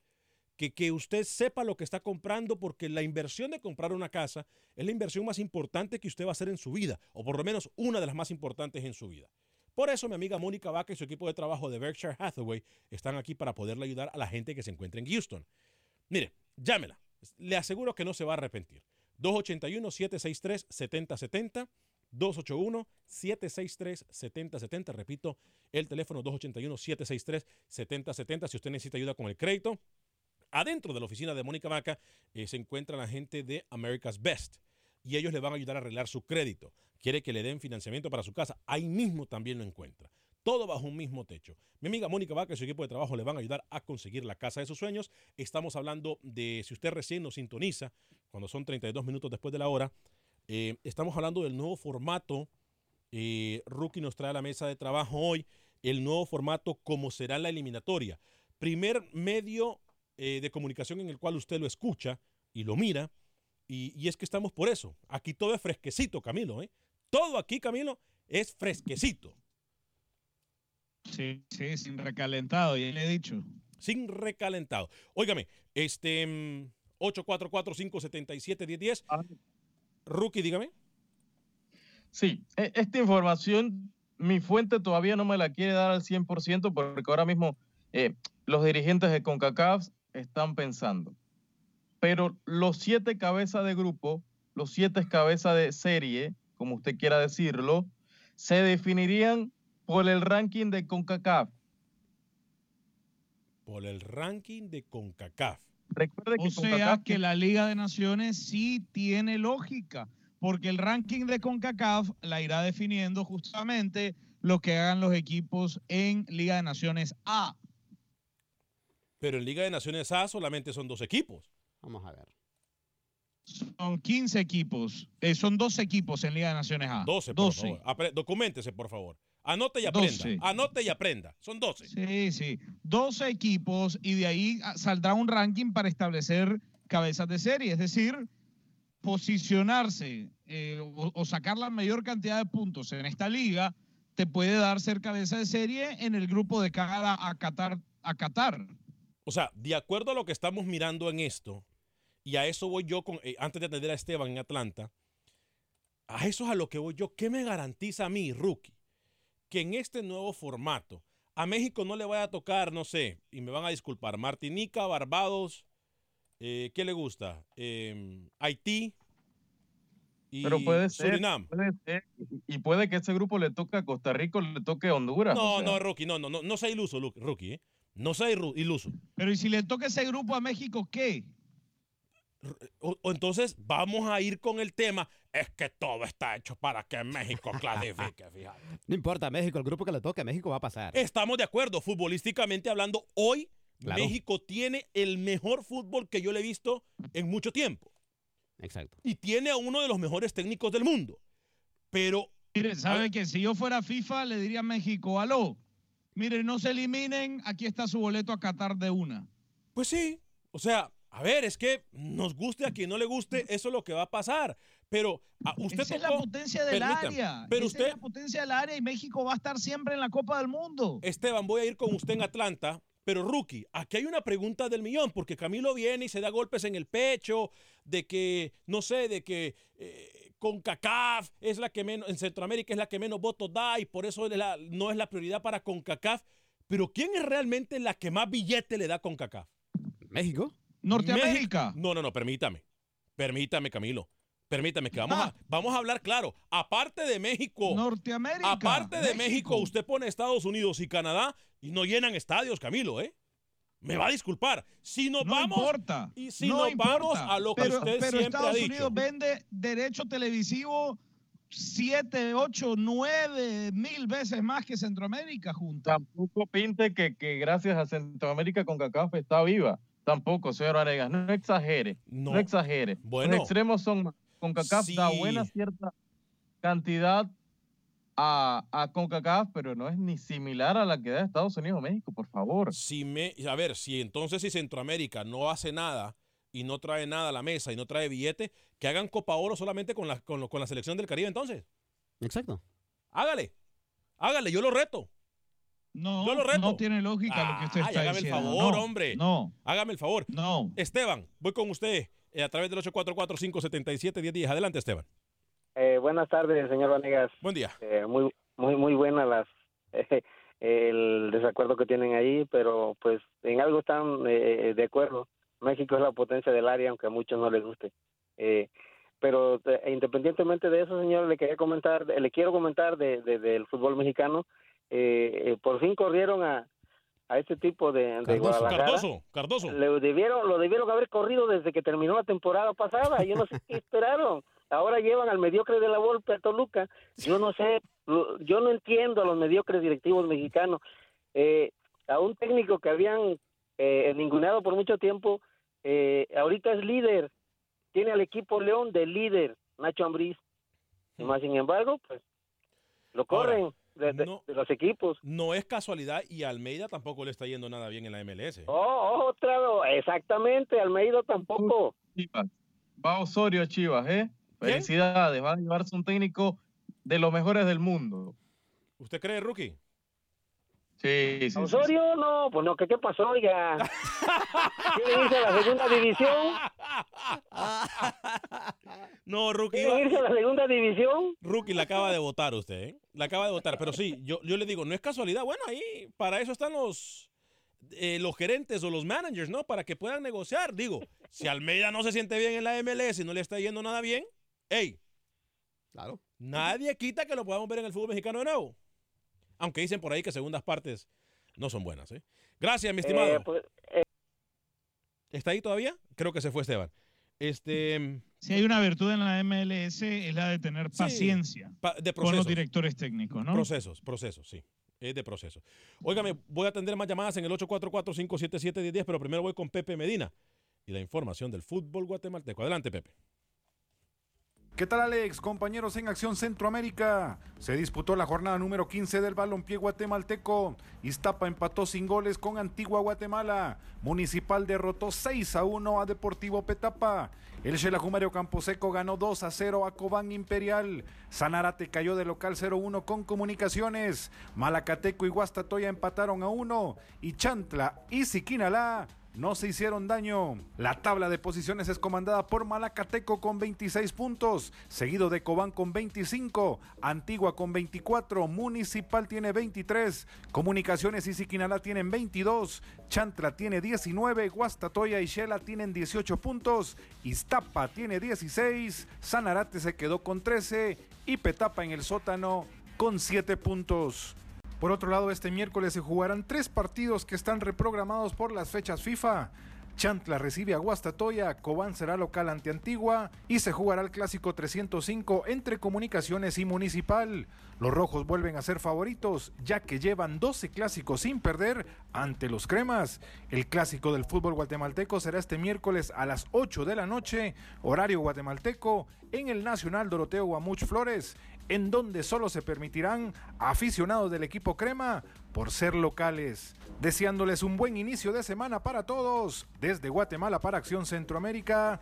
que, que usted sepa lo que está comprando, porque la inversión de comprar una casa es la inversión más importante que usted va a hacer en su vida, o por lo menos una de las más importantes en su vida. Por eso mi amiga Mónica Vaca y su equipo de trabajo de Berkshire Hathaway están aquí para poderle ayudar a la gente que se encuentra en Houston. Mire, llámela. Le aseguro que no se va a arrepentir. 281-763-7070. 281-763-7070. Repito, el teléfono 281-763-7070. Si usted necesita ayuda con el crédito, adentro de la oficina de Mónica Vaca eh, se encuentra la gente de America's Best y ellos le van a ayudar a arreglar su crédito. Quiere que le den financiamiento para su casa. Ahí mismo también lo encuentra. Todo bajo un mismo techo. Mi amiga Mónica Vaca y su equipo de trabajo le van a ayudar a conseguir la casa de sus sueños. Estamos hablando de, si usted recién nos sintoniza, cuando son 32 minutos después de la hora, eh, estamos hablando del nuevo formato. Eh, Rookie nos trae a la mesa de trabajo hoy el nuevo formato, como será la eliminatoria. Primer medio eh, de comunicación en el cual usted lo escucha y lo mira. Y, y es que estamos por eso. Aquí todo es fresquecito, Camilo. ¿eh? Todo aquí, Camilo, es fresquecito. Sí, sí, sin recalentado, ya le he dicho. Sin recalentado. Óigame, este mm, 844-577-1010. Rookie, dígame. Sí, e- esta información, mi fuente todavía no me la quiere dar al 100% porque ahora mismo eh, los dirigentes de CONCACAF están pensando. Pero los siete cabezas de grupo, los siete cabezas de serie, como usted quiera decirlo, se definirían por el ranking de CONCACAF. Por el ranking de CONCACAF. Recuerde que O sea CONCACAF que la Liga de Naciones sí tiene lógica, porque el ranking de CONCACAF la irá definiendo justamente lo que hagan los equipos en Liga de Naciones A. Pero en Liga de Naciones A solamente son dos equipos. Vamos a ver. Son 15 equipos, eh, son 12 equipos en Liga de Naciones A. 12, por 12. favor. Apre- documéntese, por favor. Anote y aprenda. 12. Anote y aprenda. Son 12. Sí, sí. 12 equipos y de ahí ah, saldrá un ranking para establecer cabezas de serie, es decir, posicionarse eh, o, o sacar la mayor cantidad de puntos en esta liga te puede dar ser cabeza de serie en el grupo de cara a Qatar. A Qatar. O sea, de acuerdo a lo que estamos mirando en esto, y a eso voy yo con, eh, antes de atender a Esteban en Atlanta, a eso es a lo que voy yo. ¿Qué me garantiza a mí, rookie? Que en este nuevo formato, a México no le vaya a tocar, no sé, y me van a disculpar, Martinica, Barbados, eh, ¿qué le gusta? Eh, Haití y Pero puede ser, Surinam. puede ser, y puede que ese grupo le toque a Costa Rica le toque a Honduras. No, o sea. no, rookie, no, no, no, no sea iluso, Lu- rookie, ¿eh? No sea iluso. Pero ¿y si le toca ese grupo a México, qué? O, o entonces vamos a ir con el tema, es que todo está hecho para que México (laughs) clasifique, fíjate. No importa, México, el grupo que le toque a México va a pasar. Estamos de acuerdo, futbolísticamente hablando, hoy Claro. México tiene el mejor fútbol que yo le he visto en mucho tiempo. Exacto. Y tiene a uno de los mejores técnicos del mundo. Pero Mire, ¿sabe que si yo fuera FIFA le diría a México, aló, mire, no se eliminen, aquí está su boleto a Qatar de una. Pues sí, o sea, a ver, es que nos guste a quien no le guste, eso es lo que va a pasar. Pero a usted Esa es la potencia del área. Pero Esa usted, es la potencia del área y México va a estar siempre en la Copa del Mundo. Esteban, voy a ir con usted en Atlanta, pero rookie, aquí hay una pregunta del millón, porque Camilo viene y se da golpes en el pecho, de que, no sé, de que eh, con CACAF es la que menos, en Centroamérica es la que menos votos da y por eso es la- no es la prioridad para CONCACAF. Pero ¿quién es realmente la que más billete le da CONCACAF? ¿México? Norteamérica. México- No, no, no, permítame. Permítame, Camilo. Permítame que vamos, a, vamos a hablar claro. Aparte de México. Norteamérica. Aparte de México. México. usted pone Estados Unidos y Canadá y no llenan estadios, Camilo, ¿eh? Me va a disculpar. Si nos No vamos. importa. Y si no nos importa. vamos a lo que pero, usted pero siempre Estados ha dicho. Unidos vende derecho televisivo 7, 8, 9 mil veces más que Centroamérica juntos. Tampoco pinte que, que gracias a Centroamérica con CACAF está viva. Tampoco, señor Aregas. No exagere. No, No. exagere. Bueno. Los extremos son. Con CACAF da buena cierta cantidad a, a CONCACAF, pero no es ni similar a la que da Estados Unidos o México, por favor. Si me, a ver, si entonces si Centroamérica no hace nada y no trae nada a la mesa y no trae billete, que hagan Copa Oro solamente con la, con, lo- con la selección del Caribe entonces. Exacto. Hágale. Hágale, yo lo reto. No, Yo lo reto. no tiene lógica lo que usted está hágame el diciendo. favor, No, hombre. No, Hágame el favor. no. Esteban, voy con usted eh, a través del 844-577-1010. Adelante, Esteban. Eh, buenas tardes, señor Vanegas. Buen día. Eh, muy, muy, muy buenas las (laughs) el desacuerdo que tienen ahí, pero pues en algo están eh, de acuerdo. México es la potencia del área, aunque a muchos no les guste. Eh, pero independientemente de eso, señor, le quería comentar, le quiero comentar de, de- del fútbol mexicano. Eh, eh, por fin corrieron a, a este tipo de, de Cardoso. Cardoso, Cardoso. Le debieron, lo debieron haber corrido desde que terminó la temporada pasada. Yo no sé (laughs) qué esperaron. Ahora llevan al mediocre de la Volpe a Toluca. Yo no sé, lo- yo no entiendo a los mediocres directivos mexicanos. Eh, a un técnico que habían eh, ninguneado por mucho tiempo, eh, ahorita es líder. Tiene al equipo León de líder, Nacho Ambriz. Y más sin embargo, pues lo corren de, de- no- de los equipos. No es casualidad y a Almeida tampoco le está yendo nada bien en la MLS. Oh, otra exactamente, Almeida tampoco. Chivas. Va Osorio a Chivas, ¿eh? Felicidades, va a llevarse un técnico de los mejores del mundo. ¿Usted cree, Rookie? Sí, sí, sí. Osorio, no, pues no, ¿qué, qué pasó, oiga? ¿Quieren irse a la segunda división? (laughs) No, Rookie. ¿Quieren irse a la segunda división? Rookie la acaba de votar usted, ¿eh? La acaba de votar. Pero sí, yo, yo le digo, no es casualidad. Bueno, ahí para eso están los, eh, los gerentes o los managers, ¿no? Para que puedan negociar. Digo, si Almeida no se siente bien en la MLS y no le está yendo nada bien, hey, Claro. Nadie quita que lo podamos ver en el fútbol mexicano de nuevo. Aunque dicen por ahí que segundas partes no son buenas. ¿eh? Gracias, mi estimado. Eh, pues, eh, ¿Está ahí todavía? Creo que se fue Esteban. Este, Si hay una virtud en la MLS es la de tener Sí, paciencia pa- de con los directores técnicos, ¿no? Procesos, procesos, sí. Es de proceso. Óigame, voy a atender más llamadas en el 844-577-1010, pero primero voy con Pepe Medina y la información del fútbol guatemalteco. Adelante, Pepe. ¿Qué tal Alex? Compañeros en Acción Centroamérica. Se disputó la jornada número 15 del balompié guatemalteco. Iztapa empató sin goles con Antigua Guatemala. Municipal derrotó 6 a 1 a Deportivo Petapa. El Xelajumario Camposeco ganó 2 a 0 a Cobán Imperial. Sanarate cayó de local 0-1 con Comunicaciones. Malacateco y Guastatoya empataron a 1. Y Chantla y Siquinalá no se hicieron daño. La tabla de posiciones es comandada por Malacateco con 26 puntos, seguido de Cobán con 25, Antigua con 24, Municipal tiene 23, Comunicaciones y Siquinalá tienen 22, Chantla tiene 19, Guastatoya y Shela tienen 18 puntos, Iztapa tiene 16, Sanarate se quedó con 13 y Petapa en el sótano con 7 puntos. Por otro lado, este miércoles se jugarán tres partidos que están reprogramados por las fechas FIFA. Chantla recibe a Guastatoya, Cobán será local ante Antigua y se jugará el clásico 305 entre Comunicaciones y Municipal. Los rojos vuelven a ser favoritos ya que llevan 12 clásicos sin perder ante los cremas. El clásico del fútbol guatemalteco será este miércoles a las 8 de la noche, horario guatemalteco, en el Nacional Doroteo Guamuch Flores en donde solo se permitirán aficionados del equipo crema por ser locales. Deseándoles un buen inicio de semana para todos, desde Guatemala para Acción Centroamérica,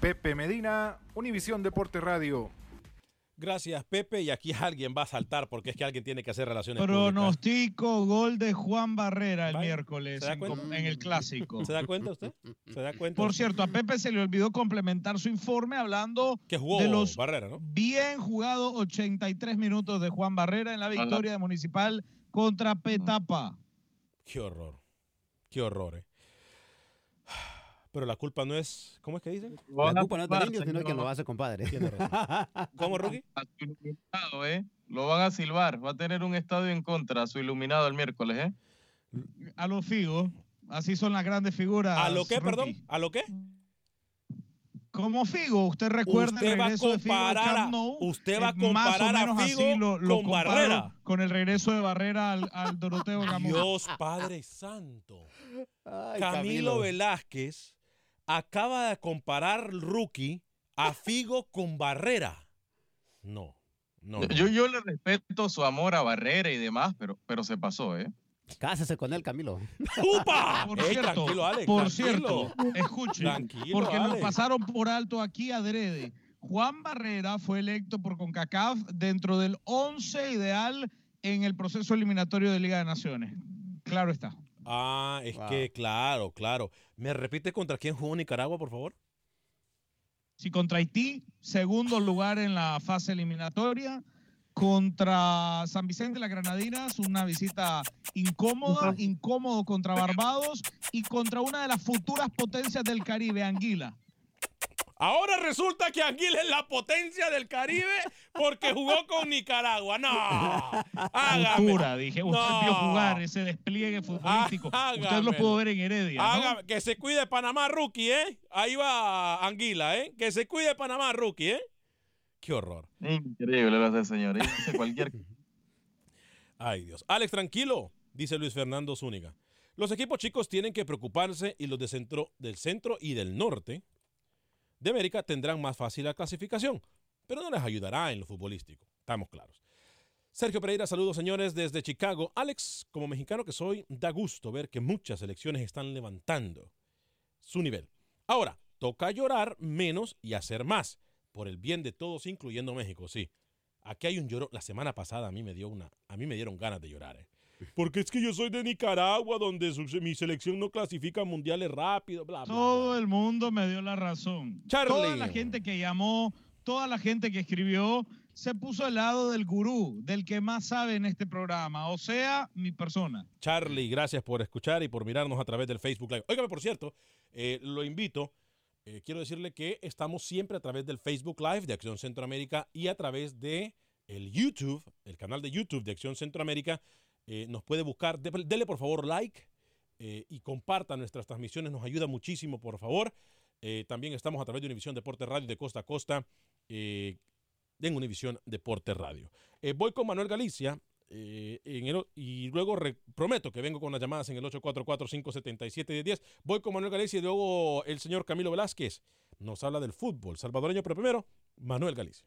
Pepe Medina, Univisión Deporte Radio. Gracias, Pepe. Y aquí (laughs) alguien va a saltar porque es que alguien tiene que hacer relaciones públicas. Pronostico gol de Juan Barrera el miércoles ¿se da en, el clásico. ¿Se da cuenta usted? ¿Se da cuenta? Por cierto, a Pepe se le olvidó complementar su informe hablando que jugó de los Barrera, ¿no? bien jugados 83 minutos de Juan Barrera en la victoria de Municipal contra Petapa. Qué horror. Qué horror, eh. Pero la culpa no es. ¿Cómo es que dicen? La culpa no es del indio, sino que lo hace, compadre. (laughs) ¿Cómo, Rookie? A (laughs) su iluminado, ¿eh? Lo van a silbar. Va a tener un estadio en contra a su iluminado el miércoles, ¿eh? A los Figo, así son las grandes figuras. ¿A lo qué, Rookie. perdón? ¿A lo qué? Como Figo, usted recuerda Usted el va a regreso de Figo al comparar a- Camp Nou, usted va a más o comparar a así Figo lo- lo con Barrera. Con el regreso de Barrera al, al Doroteo (laughs) Gamón. Dios Padre Santo. Ay, Camilo, Camilo. Velázquez acaba de comparar rookie a Figo con Barrera. No, no. no. Yo, yo le respeto su amor a Barrera y demás, pero, pero se pasó, ¿eh? Cásese con él, Camilo. ¡Upa! (laughs) Por Ey, cierto, tranquilo, Alex, por tranquilo. cierto, escuchen, Tranquilo, porque lo Alex. pasaron por alto aquí adrede. Juan Barrera fue electo por CONCACAF dentro del 11 ideal en el proceso eliminatorio de Liga de Naciones. Claro está. Ah, es Wow. que claro, claro. ¿Me repite contra quién jugó Nicaragua, por favor? Si contra Haití, segundo lugar en la fase eliminatoria. Contra San Vicente de las Granadinas, una visita incómoda, incómodo contra Barbados y contra una de las futuras potencias del Caribe, Anguila. Ahora resulta que Anguila es la potencia del Caribe porque jugó con Nicaragua. No, (laughs) hágame. Futura, dije. Usted No. vio jugar ese despliegue futbolístico. Usted lo pudo ver en Heredia. ¿no? Hágame- que se cuide Panamá, rookie, ¿eh? Ahí va Anguila, ¿eh? Que se cuide Panamá, rookie, ¿eh? Qué horror. Increíble lo hace, señor. Dice cualquier (laughs) Ay, Dios. Alex, tranquilo, dice Luis Fernando Zúñiga. Los equipos chicos tienen que preocuparse y los de centro, del centro y del norte de América tendrán más fácil la clasificación, pero no les ayudará en lo futbolístico. Estamos claros. Sergio Pereira, saludos señores desde Chicago. Alex, como mexicano que soy, da gusto ver que muchas selecciones están levantando su nivel. Ahora, toca llorar menos y hacer más, por el bien de todos, incluyendo México, sí. Aquí hay un lloro. La semana pasada a mí me dio una, a mí me dieron ganas de llorar, ¿eh? Porque es que yo soy de Nicaragua, donde su- mi selección no clasifica mundiales rápido, bla, bla. Todo el mundo me dio la razón. Charlie. Toda la gente que llamó, toda la gente que escribió, se puso al lado del gurú, del que más sabe en este programa, o sea, mi persona. Charlie, gracias por escuchar y por mirarnos a través del Facebook Live. Óigame, por cierto, eh, lo invito eh, quiero decirle que estamos siempre a través del Facebook Live de Acción Centroamérica y a través de el YouTube, el canal de YouTube de Acción Centroamérica. Eh, nos puede buscar, de- dele por favor like eh, y comparta nuestras transmisiones, nos ayuda muchísimo, por favor. Eh, también estamos a través de Univisión Deporte Radio de costa a costa en Univisión Deporte Radio. Voy con Manuel Galicia en el- y luego prometo que vengo con las llamadas en el 844-577-1010. Voy con Manuel Galicia y luego el señor Camilo Velázquez nos habla del fútbol salvadoreño, pero primero Manuel Galicia.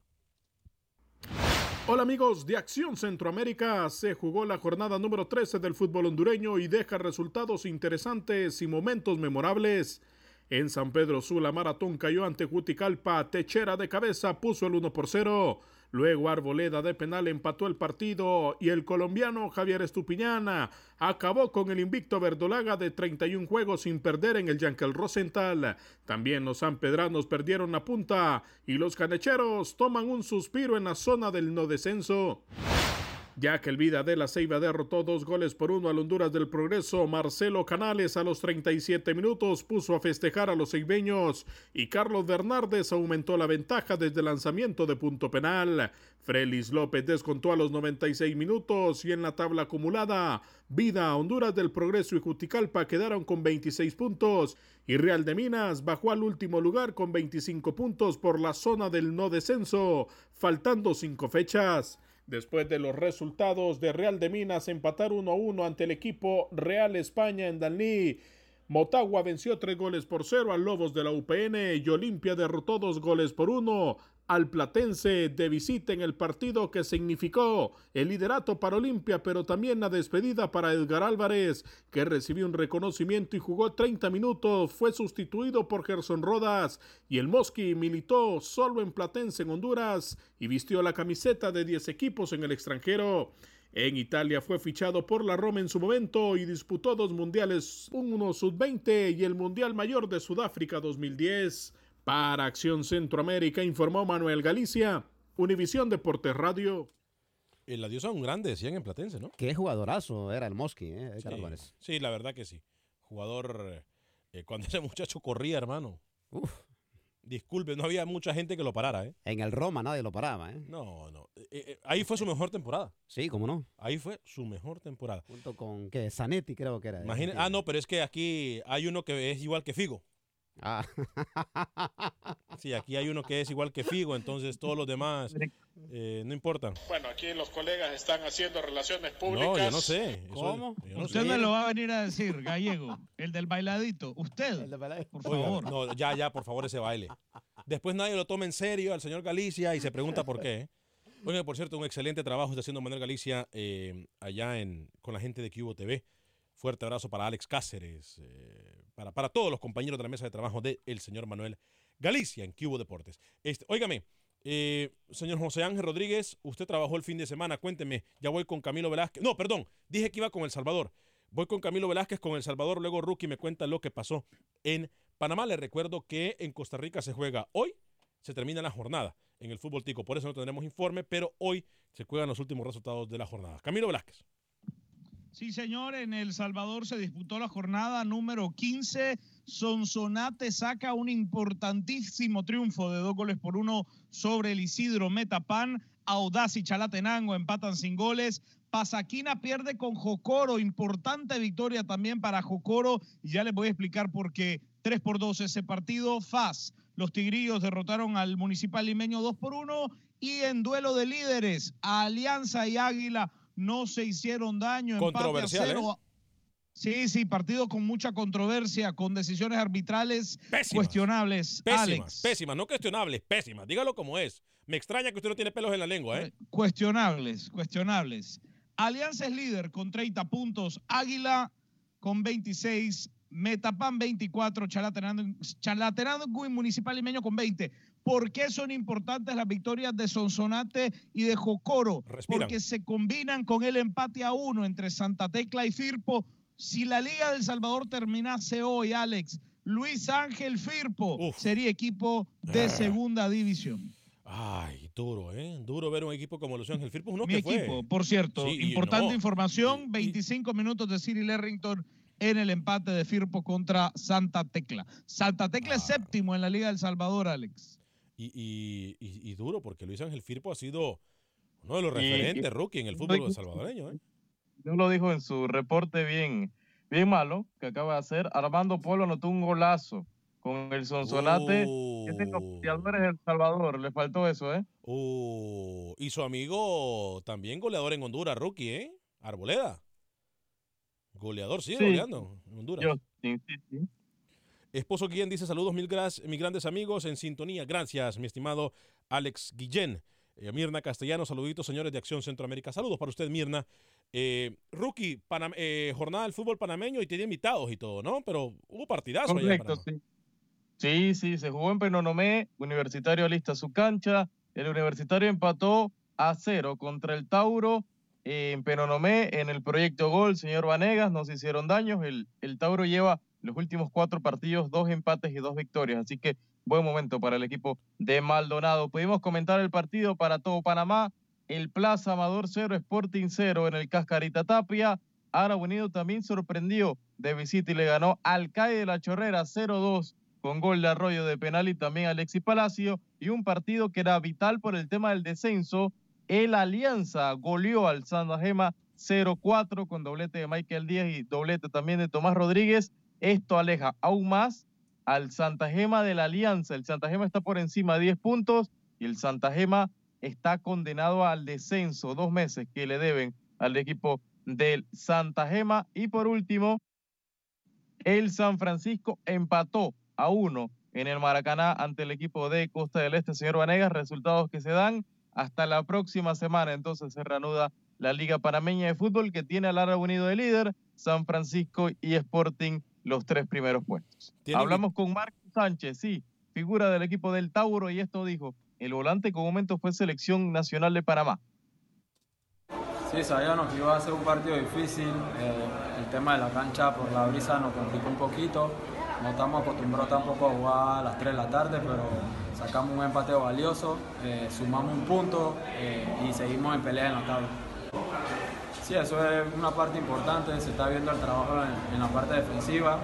Hola amigos de Acción Centroamérica, se jugó la jornada número 13 del fútbol hondureño y deja resultados interesantes y momentos memorables. En San Pedro Sula, Maratón cayó ante Juticalpa, Techera de cabeza puso el 1 por 0. Luego Arboleda de penal empató el partido y el colombiano Javier Estupiñana acabó con el invicto verdolaga de 31 juegos sin perder en el Yankel Rosenthal. También los sanpedranos perdieron la punta y los canecheros toman un suspiro en la zona del no descenso. Ya que el Vida de la Ceiba derrotó dos goles por uno al Honduras del Progreso, Marcelo Canales a los 37 minutos puso a festejar a los ceibeños y Carlos Bernardes aumentó la ventaja desde el lanzamiento de punto penal. Frelis López descontó a los 96 minutos y en la tabla acumulada, Vida, Honduras del Progreso y Juticalpa quedaron con 26 puntos y Real de Minas bajó al último lugar con 25 puntos por la zona del no descenso, faltando cinco fechas. Después de los resultados de Real de Minas empatar 1 a 1 ante el equipo Real España en Dalní, Motagua venció tres goles por cero al Lobos de la UPN y Olimpia derrotó dos goles por uno al Platense de visita en el partido que significó el liderato para Olimpia, pero también la despedida para Edgar Álvarez, que recibió un reconocimiento y jugó 30 minutos, fue sustituido por Gerson Rodas y el Mosqui militó solo en Platense en Honduras y vistió la camiseta de 10 equipos en el extranjero. En Italia fue fichado por la Roma en su momento y disputó dos mundiales, uno sub-20 y el Mundial Mayor de Sudáfrica 2010. Para Acción Centroamérica informó Manuel Galicia, Univisión Deportes Radio. El adiós a un grande, decían en Platense, ¿no? Qué jugadorazo era el Mosqui, ¿eh? Edgar Sí, Álvarez. sí, la verdad que sí. Jugador, eh, cuando ese muchacho corría, hermano. Disculpe, no había mucha gente que lo parara, ¿eh? En el Roma nadie lo paraba, ¿eh? No, no. Eh, eh, ahí fue su mejor temporada. Sí, cómo no. Ahí fue su mejor temporada. Junto con, ¿qué? Zanetti creo que era. Imagina, ah, no, pero es que aquí hay uno que es igual que Figo. Ah. (laughs) Sí, aquí hay uno que es igual que Figo, entonces todos los demás eh, no importan. Bueno, aquí los colegas están haciendo relaciones públicas. No, yo no sé. Eso- ¿Cómo? yo no Usted sé. me lo va a venir a decir, gallego. El del bailadito. Usted. Por Oiga, favor. no, ya, ya, por favor, ese baile. Después nadie lo toma en serio al señor Galicia y se pregunta por qué. Oiga, por cierto, un excelente trabajo está haciendo Manuel Galicia eh, allá en, con la gente de Cubo TV. Fuerte abrazo para Alex Cáceres, eh, para, para todos los compañeros de la mesa de trabajo del señor Manuel Galicia en Cubo Deportes. Este, óigame, eh, señor José Ángel Rodríguez, usted trabajó el fin de semana, cuénteme, ya voy con Camilo Velázquez. No, perdón, dije que iba con El Salvador. Voy con Camilo Velázquez con El Salvador, luego Rookie me cuenta lo que pasó en Panamá. Les recuerdo que en Costa Rica se juega hoy, se termina la jornada en el fútbol tico, por eso no tendremos informe, pero hoy se juegan los últimos resultados de la jornada. Camilo Velázquez. Sí, señor, en El Salvador se disputó la jornada número 15. Sonsonate saca un importantísimo triunfo de dos goles por uno sobre el Isidro Metapan. Audaz y Chalatenango empatan sin goles. Pasaquina pierde con Jocoro. Importante victoria también para Jocoro. Y ya les voy a explicar por qué. 3 por 2 ese partido. FAS. Los Tigrillos derrotaron al Municipal Limeño 2 por 1. Y en duelo de líderes, Alianza y Águila no se hicieron daño. empate a Controversial, cero. Sí, sí, partido con mucha controversia, con decisiones arbitrales cuestionables. Pésimas, Alex, pésimas, no cuestionables, pésimas. Dígalo como es. Me extraña que usted no tiene pelos en la lengua, ¿eh? cuestionables, cuestionables. Alianza es líder con 30 puntos, Águila con 26, Metapan 24, Chalatenango, Chalatenango y Municipal Limeño con 20. ¿Por qué son importantes las victorias de Sonsonate y de Jocoro? Respiran. Porque se combinan con el empate a uno entre Santa Tecla y Firpo. Si la Liga del Salvador terminase hoy, Alex, Luis Ángel Firpo sería equipo de Ah. segunda división. Ay, duro, ¿eh? Duro ver un equipo como Luis Ángel Firpo. Uno Mi que fue. equipo, por cierto, Sí, importante no, información, 25 minutos de City Lerrington en el empate de Firpo contra Santa Tecla. Santa Tecla es séptimo en la Liga del Salvador, Alex. Y, y- y- y duro, porque Luis Ángel Firpo ha sido uno de los referentes y- rookie en el fútbol salvadoreño. ¿eh? No lo dijo en su reporte bien, bien malo que acaba de hacer. Armando Polo anotó un golazo con el Sonsonate. que es de los goleadores de El Salvador. Le faltó eso, ¿eh? Oh, y su amigo también goleador en Honduras, rookie, ¿eh? Arboleda. Goleador, sigue Sí. goleando en Honduras. Yo- sí, sí, sí. Esposo Guillén dice saludos, mil gras- mis grandes amigos en sintonía. Gracias, mi estimado Alex Guillén. Eh, Mirna Castellano, saluditos, señores de Acción Centroamérica. Saludos para usted, Mirna. Eh, rookie, Panam- eh, jornada del fútbol panameño y tenía invitados y todo, ¿no? Pero hubo partidazo Correcto, sí. Sí, sí, se jugó en Penonomé, Universitario lista su cancha, el Universitario empató a cero contra el Tauro en Penonomé, en el proyecto Gol, señor Vanegas, nos hicieron daños, el, el Tauro lleva los últimos cuatro partidos, dos empates y dos victorias, así que buen momento para el equipo de Maldonado. Pudimos comentar el partido para todo Panamá, el Plaza Amador 0, Sporting 0 en el Cascarita Tapia, Ara Unido también sorprendió de visita y le ganó al CAE de la Chorrera 0-2 con gol de Arroyo de penal y también Alexis Palacio y un partido que era vital por el tema del descenso. El Alianza goleó al Santa Gema 0-4 con doblete de Michael Díaz y doblete también de Tomás Rodríguez. Esto aleja aún más al Santa Gema de la Alianza. El Santa Gema está por encima de 10 puntos y el Santa Gema está condenado al descenso, dos meses que le deben al equipo del Santa Gema. Y por último, el San Francisco empató a uno en el Maracaná ante el equipo de Costa del Este, señor Vanegas, resultados que se dan hasta la próxima semana. Entonces se reanuda la Liga Panameña de Fútbol que tiene al Árabe Unido de líder, San Francisco y Sporting los tres primeros puestos. Hablamos con Marco Sánchez, sí, figura del equipo del Tauro y esto dijo, el volante con momento fue selección nacional de Panamá. Sí, sabíamos que iba a ser un partido difícil. eh, el tema de la cancha por la brisa nos complicó un poquito. No estamos acostumbrados tampoco a jugar a las 3 de la tarde, pero sacamos un empate valioso, eh, sumamos un punto eh, y seguimos en pelea en la tabla. Sí, eso es una parte importante. Se está viendo el trabajo en, en la parte defensiva,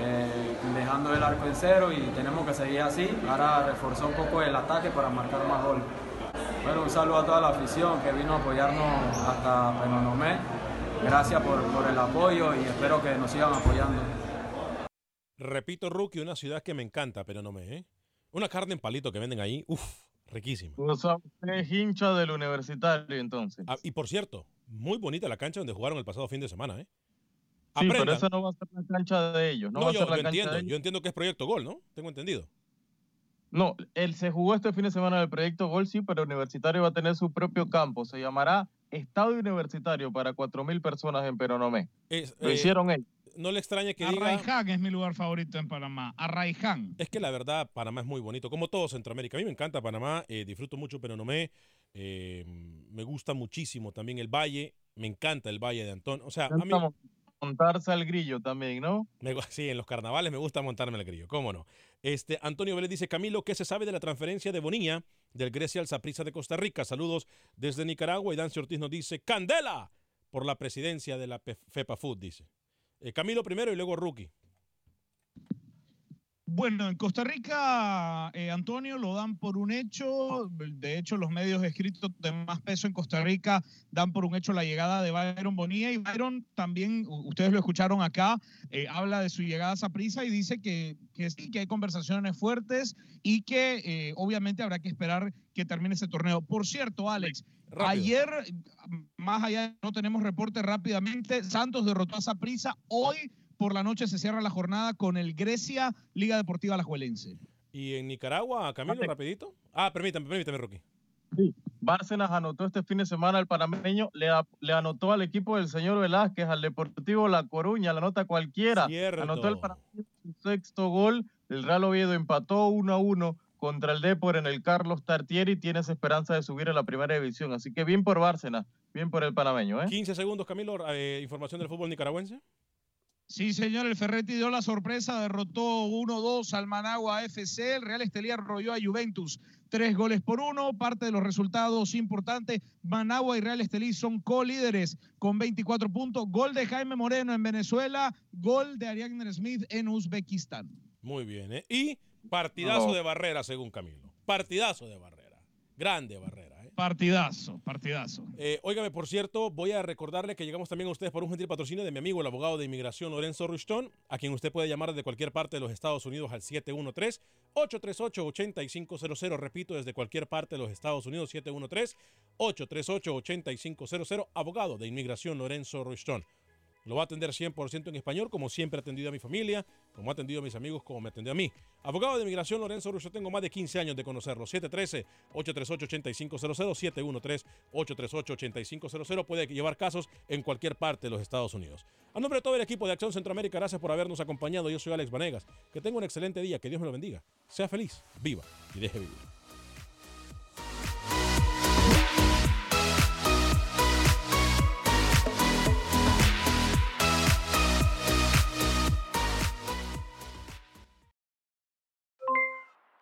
eh, dejando el arco en cero y tenemos que seguir así. Ahora reforzar un poco el ataque para marcar más goles. Bueno, un saludo a toda la afición que vino a apoyarnos hasta Penonomé. Gracias por, por el apoyo y espero que nos sigan apoyando. Repito, rookie, una ciudad que me encanta, pero no me, ¿eh? Una carne en palito que venden ahí, uff, riquísima. O sea, usted es hincha del universitario entonces. Ah, y por cierto, muy bonita la cancha donde jugaron el pasado fin de semana, ¿eh? Sí, pero esa no va a ser la cancha de ellos. No, No, va a yo, ser la yo cancha entiendo, yo entiendo que es Proyecto Gol, ¿no? Tengo entendido. No, él se jugó este fin de semana del proyecto Gol, sí, pero Universitario va a tener su propio campo. Se llamará Estadio Universitario para 4.000 personas en Peronomé. Es, Lo eh, hicieron ellos. No le extraña que diga... Arraiján es mi lugar favorito en Panamá. Arraiján. Es que la verdad, Panamá es muy bonito, como todo Centroamérica. A mí me encanta Panamá, eh, disfruto mucho Penonomé, eh, me gusta muchísimo también el Valle, me encanta el Valle de Antón. O sea, a mí, Intentamos montarse al grillo también, ¿no? me sí, en los carnavales me gusta montarme el grillo, cómo no. Este, Antonio Vélez dice, Camilo, ¿qué se sabe de la transferencia de Bonilla del Grecia al Saprissa de Costa Rica? Saludos desde Nicaragua. Y Dancio Ortiz nos dice, ¡Candela! Por la presidencia de la FEPA Food, dice. Eh, Camilo primero y luego Rookie. Bueno, en Costa Rica, eh, Antonio, lo dan por un hecho. De hecho, los medios escritos de más peso en Costa Rica dan por un hecho la llegada de Byron Bonilla. Y Byron también, ustedes lo escucharon acá, eh, habla de su llegada a Saprissa y dice que, que sí, que hay conversaciones fuertes y que eh, obviamente habrá que esperar que termine ese torneo. Por cierto, Alex, Rápido. ayer, más allá, no tenemos reporte rápidamente, Santos derrotó a Saprissa. Hoy por la noche se cierra la jornada con el Grecia Liga Deportiva Alajuelense. Y en Nicaragua, Camilo, rapidito. Ah, permítame, permítame, Rookie. Bárcenas anotó este fin de semana al panameño, le, a- le anotó al equipo del señor Velázquez, al Deportivo La Coruña, la nota cualquiera. Cierto. Anotó el panameño su sexto gol. El Real Oviedo empató 1 a 1 contra el Depor en el Carlos Tartieri. Tienes esperanza de subir a la primera división. Así que bien por Bárcenas, bien por el panameño. ¿eh? 15 segundos, Camilo. eh, información del fútbol nicaragüense. Sí, señor, el Ferretti dio la sorpresa, derrotó 1-2 al Managua FC, el Real Estelí arrolló a Juventus, tres goles por uno, parte de los resultados importantes, Managua y Real Estelí son co-líderes con 24 puntos, gol de Jaime Moreno en Venezuela, gol de Ariadne Smith en Uzbekistán. Muy bien, ¿eh? y partidazo No. de Barrera, según Camilo. Partidazo de Barrera. Grande Barrera. Partidazo, partidazo. Eh, óigame, por cierto, voy a recordarle que llegamos también a ustedes por un gentil patrocinio de mi amigo, el abogado de inmigración Lorenzo Rushton, a quien usted puede llamar desde cualquier parte de los Estados Unidos al 713-838-8500. Repito, desde cualquier parte de los Estados Unidos, 713-838-8500. Abogado de inmigración Lorenzo Rushton. Lo va a atender 100% en español, como siempre ha atendido a mi familia, como ha atendido a mis amigos, como me atendió a mí. Abogado de inmigración Lorenzo Russo, tengo más de 15 años de conocerlo. 713-838-8500, 713-838-8500. Puede llevar casos en cualquier parte de los Estados Unidos. A nombre de todo el equipo de Acción Centroamérica, gracias por habernos acompañado. Yo soy Alex Vanegas. Que tenga un excelente día, que Dios me lo bendiga. Sea feliz, viva y deje vivir.